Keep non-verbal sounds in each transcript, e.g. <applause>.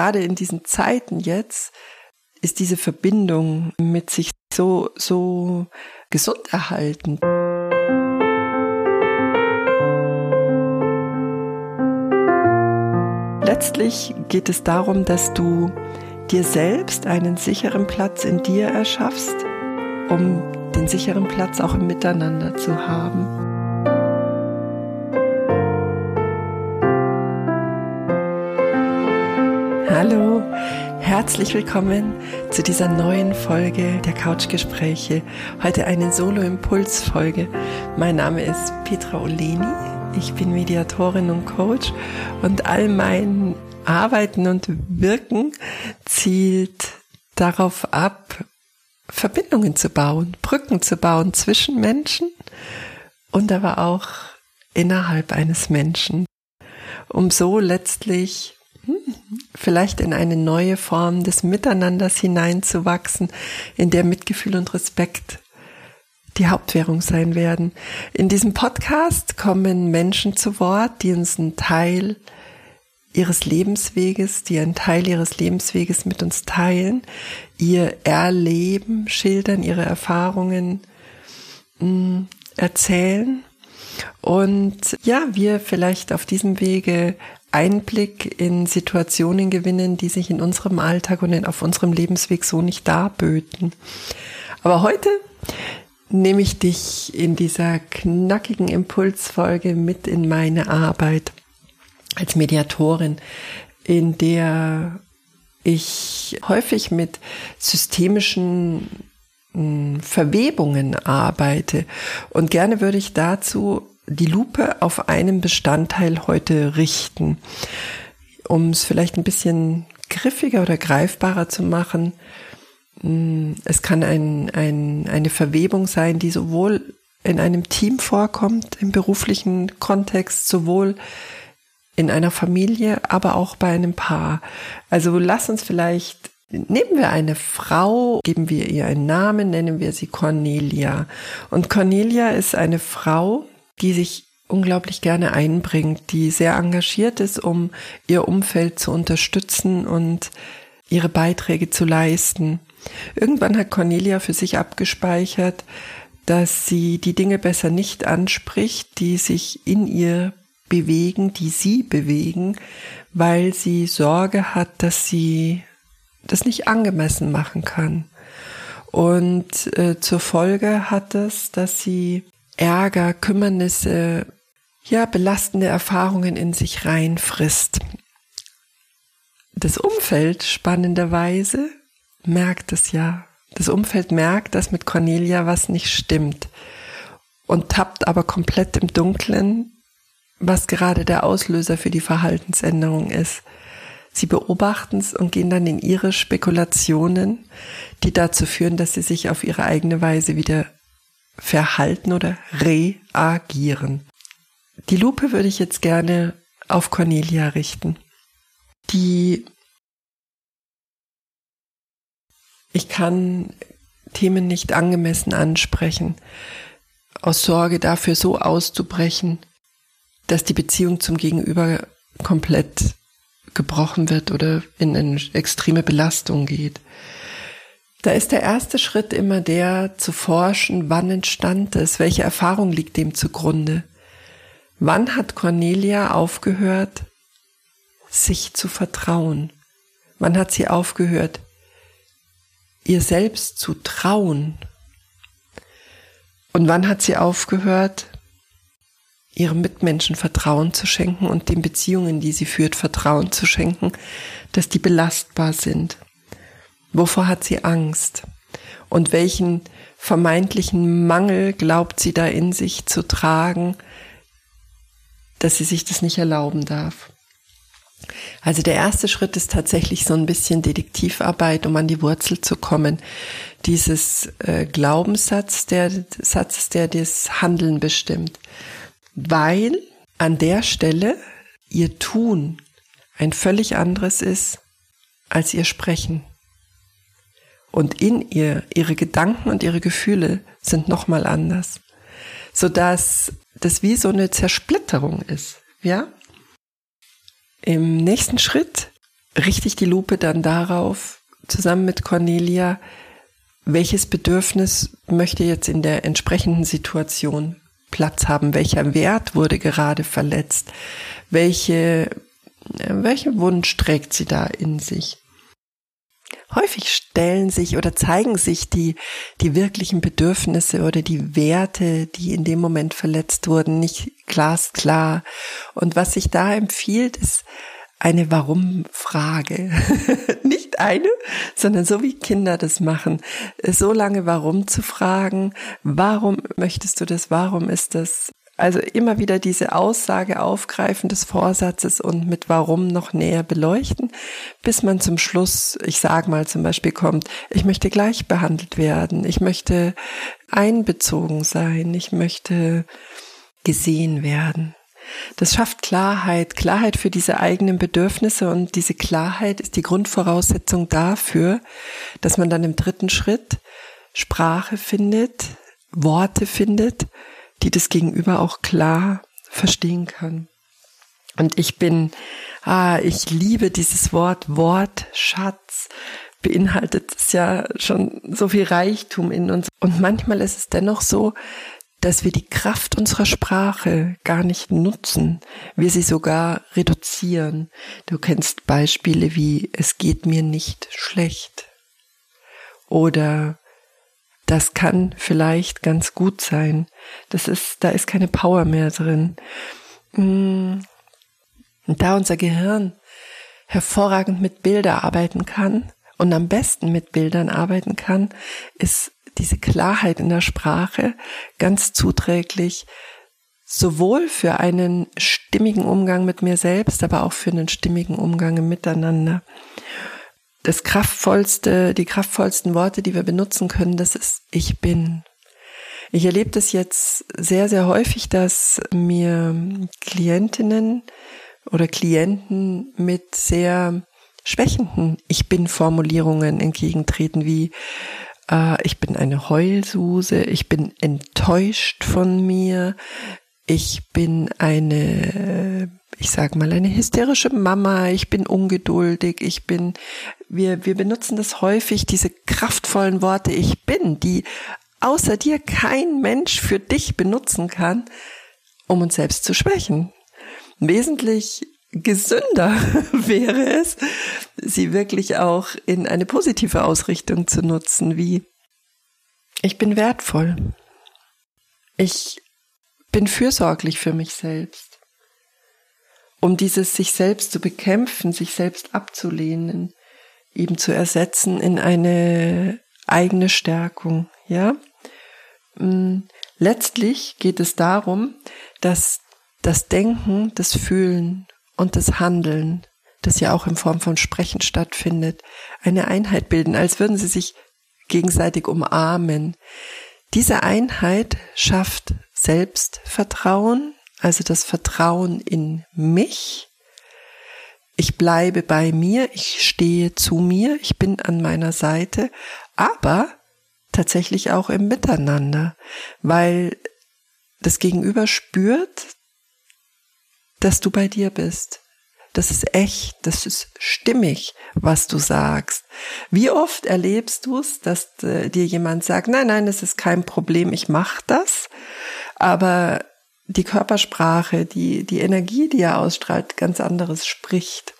gerade in diesen Zeiten jetzt ist diese Verbindung mit sich so, so gesund erhalten. Letztlich geht es darum, dass du dir selbst einen sicheren Platz in dir erschaffst, um den sicheren Platz auch im Miteinander zu haben. Hallo, herzlich willkommen zu dieser neuen Folge der Couchgespräche. Heute eine Solo-Impuls-Folge. Mein Name ist Petra Oleni. Ich bin Mediatorin und Coach und all mein Arbeiten und Wirken zielt darauf ab, Verbindungen zu bauen, Brücken zu bauen zwischen Menschen und aber auch innerhalb eines Menschen, um so letztlich vielleicht in eine neue Form des Miteinanders hineinzuwachsen, in der Mitgefühl und Respekt die Hauptwährung sein werden. In diesem Podcast kommen Menschen zu Wort, die uns einen Teil ihres Lebensweges, die einen Teil ihres Lebensweges mit uns teilen, ihr Erleben schildern, ihre Erfahrungen mh, mm, erzählen und ja, wir vielleicht auf diesem Wege Einblick in Situationen gewinnen, die sich in unserem Alltag und auf unserem Lebensweg so nicht darböten. Aber heute nehme ich dich in dieser knackigen Impulsfolge mit in meine Arbeit als Mediatorin, in der ich häufig mit systemischen hm, Verwebungen arbeite. Und gerne würde ich dazu die Lupe auf einen Bestandteil heute richten, um es vielleicht ein bisschen griffiger oder greifbarer zu machen. Hm, es kann ein, ein, eine Verwebung sein, die sowohl in einem Team vorkommt, im beruflichen Kontext, sowohl in einer Familie, aber auch bei einem Paar. Also lass uns vielleicht, nehmen wir eine Frau, geben wir ihr einen Namen, nennen wir sie Cornelia. Und Cornelia ist eine Frau, die sich unglaublich gerne einbringt, die sehr engagiert ist, um ihr Umfeld zu unterstützen und ihre Beiträge zu leisten. Irgendwann hat Cornelia für sich abgespeichert, dass sie die Dinge besser nicht anspricht, die sich in ihr bewegen, die sie bewegen, weil sie Sorge hat, dass sie das nicht angemessen machen kann. Und äh, zur Folge hat es, dass sie Ärger, Kümmernisse, ja, belastende Erfahrungen in sich reinfrisst. Das Umfeld spannenderweise merkt es ja. Das Umfeld merkt, dass mit Cornelia was nicht stimmt und tappt aber komplett im Dunkeln, was gerade der Auslöser für die Verhaltensänderung ist. Sie beobachten es und gehen dann in ihre Spekulationen, die dazu führen, dass sie sich auf ihre eigene Weise wieder verhalten oder reagieren. Die Lupe würde ich jetzt gerne auf Cornelia richten. Die ich kann Themen nicht angemessen ansprechen, aus Sorge dafür so auszubrechen, dass die Beziehung zum Gegenüber komplett gebrochen wird oder in eine extreme Belastung geht. Da ist der erste Schritt immer der, zu forschen, wann entstand es, welche Erfahrung liegt dem zugrunde. Wann hat Cornelia aufgehört, sich zu vertrauen? Wann hat sie aufgehört, ihr selbst zu trauen? Und wann hat sie aufgehört, ihrem Mitmenschen Vertrauen zu schenken und den Beziehungen, die sie führt, Vertrauen zu schenken, dass die belastbar sind. Wovor hat sie Angst? Und welchen vermeintlichen Mangel glaubt sie da in sich zu tragen, dass sie sich das nicht erlauben darf? Also der erste Schritt ist tatsächlich so ein bisschen Detektivarbeit, um an die Wurzel zu kommen. Dieses äh, Glaubenssatz, der Satz, der das Handeln bestimmt weil an der Stelle ihr Tun ein völlig anderes ist als ihr Sprechen. Und in ihr, ihre Gedanken und ihre Gefühle sind nochmal anders. Sodass das wie so eine Zersplitterung ist, ja? Im nächsten Schritt richte ich die Lupe dann darauf, zusammen mit Cornelia, welches Bedürfnis möchte jetzt in der entsprechenden Situation Platz haben? Welcher Wert wurde gerade verletzt? Welche, welchen Wunsch trägt sie da in sich? Häufig stellen sich oder zeigen sich die, die wirklichen Bedürfnisse oder die Werte, die in dem Moment verletzt wurden, nicht glasklar. Und was sich da empfiehlt, ist eine Warum-Frage. <laughs> nicht eine, sondern so wie Kinder das machen. So lange Warum zu fragen. Warum möchtest du das? Warum ist das? Also immer wieder diese Aussage aufgreifen des Vorsatzes und mit Warum noch näher beleuchten, bis man zum Schluss, ich sage mal zum Beispiel kommt, ich möchte gleich behandelt werden, ich möchte einbezogen sein, ich möchte gesehen werden. Das schafft Klarheit, Klarheit für diese eigenen Bedürfnisse und diese Klarheit ist die Grundvoraussetzung dafür, dass man dann im dritten Schritt Sprache findet, Worte findet, die das Gegenüber auch klar verstehen kann. Und ich bin, ah, ich liebe dieses Wort, Wortschatz beinhaltet es ja schon so viel Reichtum in uns. Und manchmal ist es dennoch so, dass wir die Kraft unserer Sprache gar nicht nutzen, wir sie sogar reduzieren. Du kennst Beispiele wie es geht mir nicht schlecht oder das kann vielleicht ganz gut sein. Das ist, da ist keine Power mehr drin. Mm. Und da unser Gehirn hervorragend mit Bilder arbeiten kann und am besten mit Bildern arbeiten kann, ist diese Klarheit in der Sprache ganz zuträglich, sowohl für einen stimmigen Umgang mit mir selbst, aber auch für einen stimmigen Umgang im Miteinander das kraftvollste, die kraftvollsten Worte, die wir benutzen können, das ist ich bin. Ich erlebe das jetzt sehr, sehr häufig, dass mir Klientinnen oder Klienten mit sehr schwächenden Ich bin Formulierungen entgegentreten, wie äh, ich bin eine Heulsuse, ich bin enttäuscht von mir, ich bin eine ich sage mal, eine hysterische Mama, ich bin ungeduldig, ich bin, wir, wir benutzen das häufig, diese kraftvollen Worte, ich bin, die außer dir kein Mensch für dich benutzen kann, um uns selbst zu schwächen. Wesentlich gesünder <laughs> wäre es, sie wirklich auch in eine positive Ausrichtung zu nutzen, wie ich bin wertvoll. Ich bin fürsorglich für mich selbst um dieses sich selbst zu bekämpfen, sich selbst abzulehnen, eben zu ersetzen in eine eigene Stärkung, ja. Mm, letztlich geht es darum, dass das Denken, das Fühlen und das Handeln, das ja auch in Form von Sprechen stattfindet, eine Einheit bilden, als würden sie sich gegenseitig umarmen. Diese Einheit schafft Selbstvertrauen, also das Vertrauen in mich. Ich bleibe bei mir, ich stehe zu mir, ich bin an meiner Seite, aber tatsächlich auch im Miteinander, weil das Gegenüber spürt, dass du bei dir bist. Das ist echt, das ist stimmig, was du sagst. Wie oft erlebst du es, dass äh, dir jemand sagt, nein, nein, es ist kein Problem, ich mache das, aber die Körpersprache, die, die Energie, die er ausstrahlt, ganz anderes spricht.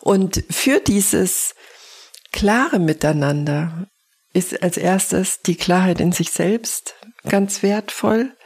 Und für dieses klare Miteinander ist als erstes die Klarheit in sich selbst ganz wertvoll.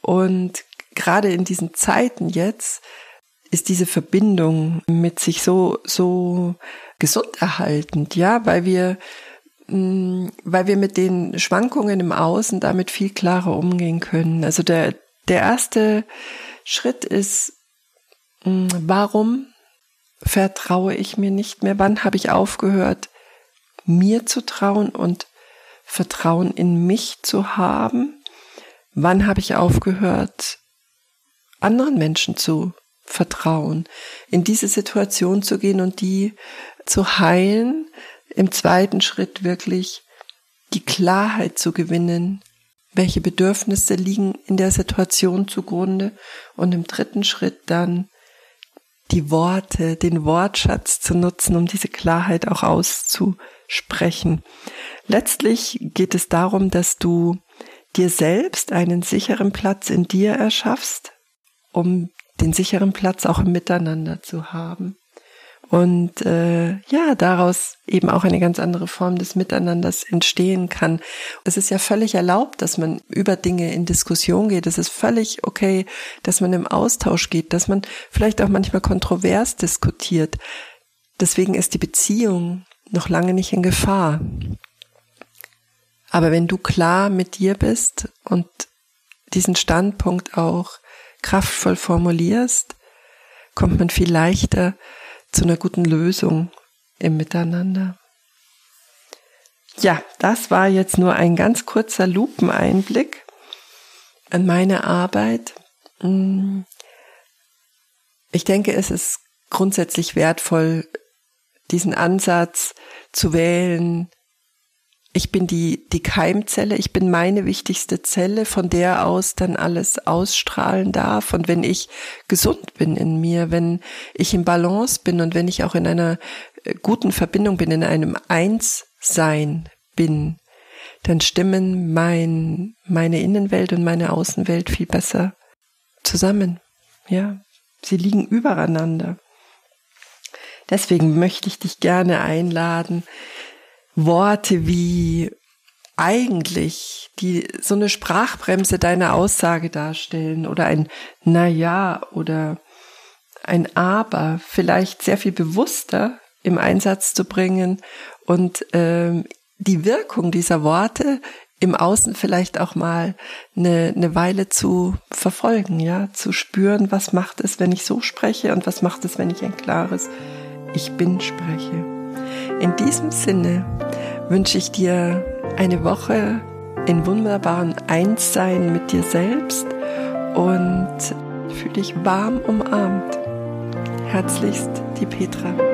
Und gerade in diesen Zeiten jetzt ist diese Verbindung mit sich so, so gesund erhaltend, ja, weil wir, weil wir mit den Schwankungen im Außen damit viel klarer umgehen können. Also der, der erste Schritt ist, hm, warum vertraue ich mir nicht mehr? Wann habe ich aufgehört, mir zu trauen und Vertrauen in mich zu haben? Wann habe ich aufgehört, anderen Menschen zu vertrauen, in diese Situation zu gehen und die zu heilen? Im zweiten Schritt wirklich die Klarheit zu gewinnen, welche Bedürfnisse liegen in der Situation zugrunde und im dritten Schritt dann die Worte, den Wortschatz zu nutzen, um diese Klarheit auch auszusprechen. Letztlich geht es darum, dass du dir selbst einen sicheren Platz in dir erschaffst, um den sicheren Platz auch im Miteinander zu haben. Und äh, ja, daraus eben auch eine ganz andere Form des Miteinanders entstehen kann. Es ist ja völlig erlaubt, dass man über Dinge in Diskussion geht. Es ist völlig okay, dass man im Austausch geht, dass man vielleicht auch manchmal kontrovers diskutiert. Deswegen ist die Beziehung noch lange nicht in Gefahr. Aber wenn du klar mit dir bist und diesen Standpunkt auch kraftvoll formulierst, kommt man viel leichter zu einer guten Lösung im Miteinander. Ja, das war jetzt nur ein ganz kurzer Lupeneinblick an meine Arbeit. Mm. Ich denke, es ist grundsätzlich wertvoll, diesen Ansatz zu wählen, ich bin die, die Keimzelle, ich bin meine wichtigste Zelle, von der aus dann alles ausstrahlen darf. Und wenn ich gesund bin in mir, wenn ich im Balance bin und wenn ich auch in einer äh, guten Verbindung bin, in einem Einssein bin, dann stimmen mein, meine Innenwelt und meine Außenwelt viel besser zusammen. Ja, sie liegen übereinander. Deswegen möchte ich dich gerne einladen, Worte wie eigentlich, die so eine Sprachbremse deiner Aussage darstellen oder ein na ja oder ein aber vielleicht sehr viel bewusster im Einsatz zu bringen und ähm, die Wirkung dieser Worte im Außen vielleicht auch mal eine, eine Weile zu verfolgen, ja, zu spüren, was macht es, wenn ich so spreche und was macht es, wenn ich ein klares Ich bin spreche. In diesem Sinne wünsche ich dir eine Woche in wunderbaren Einssein mit dir selbst und fühle dich warm umarmt. Herzlichst, die Petra.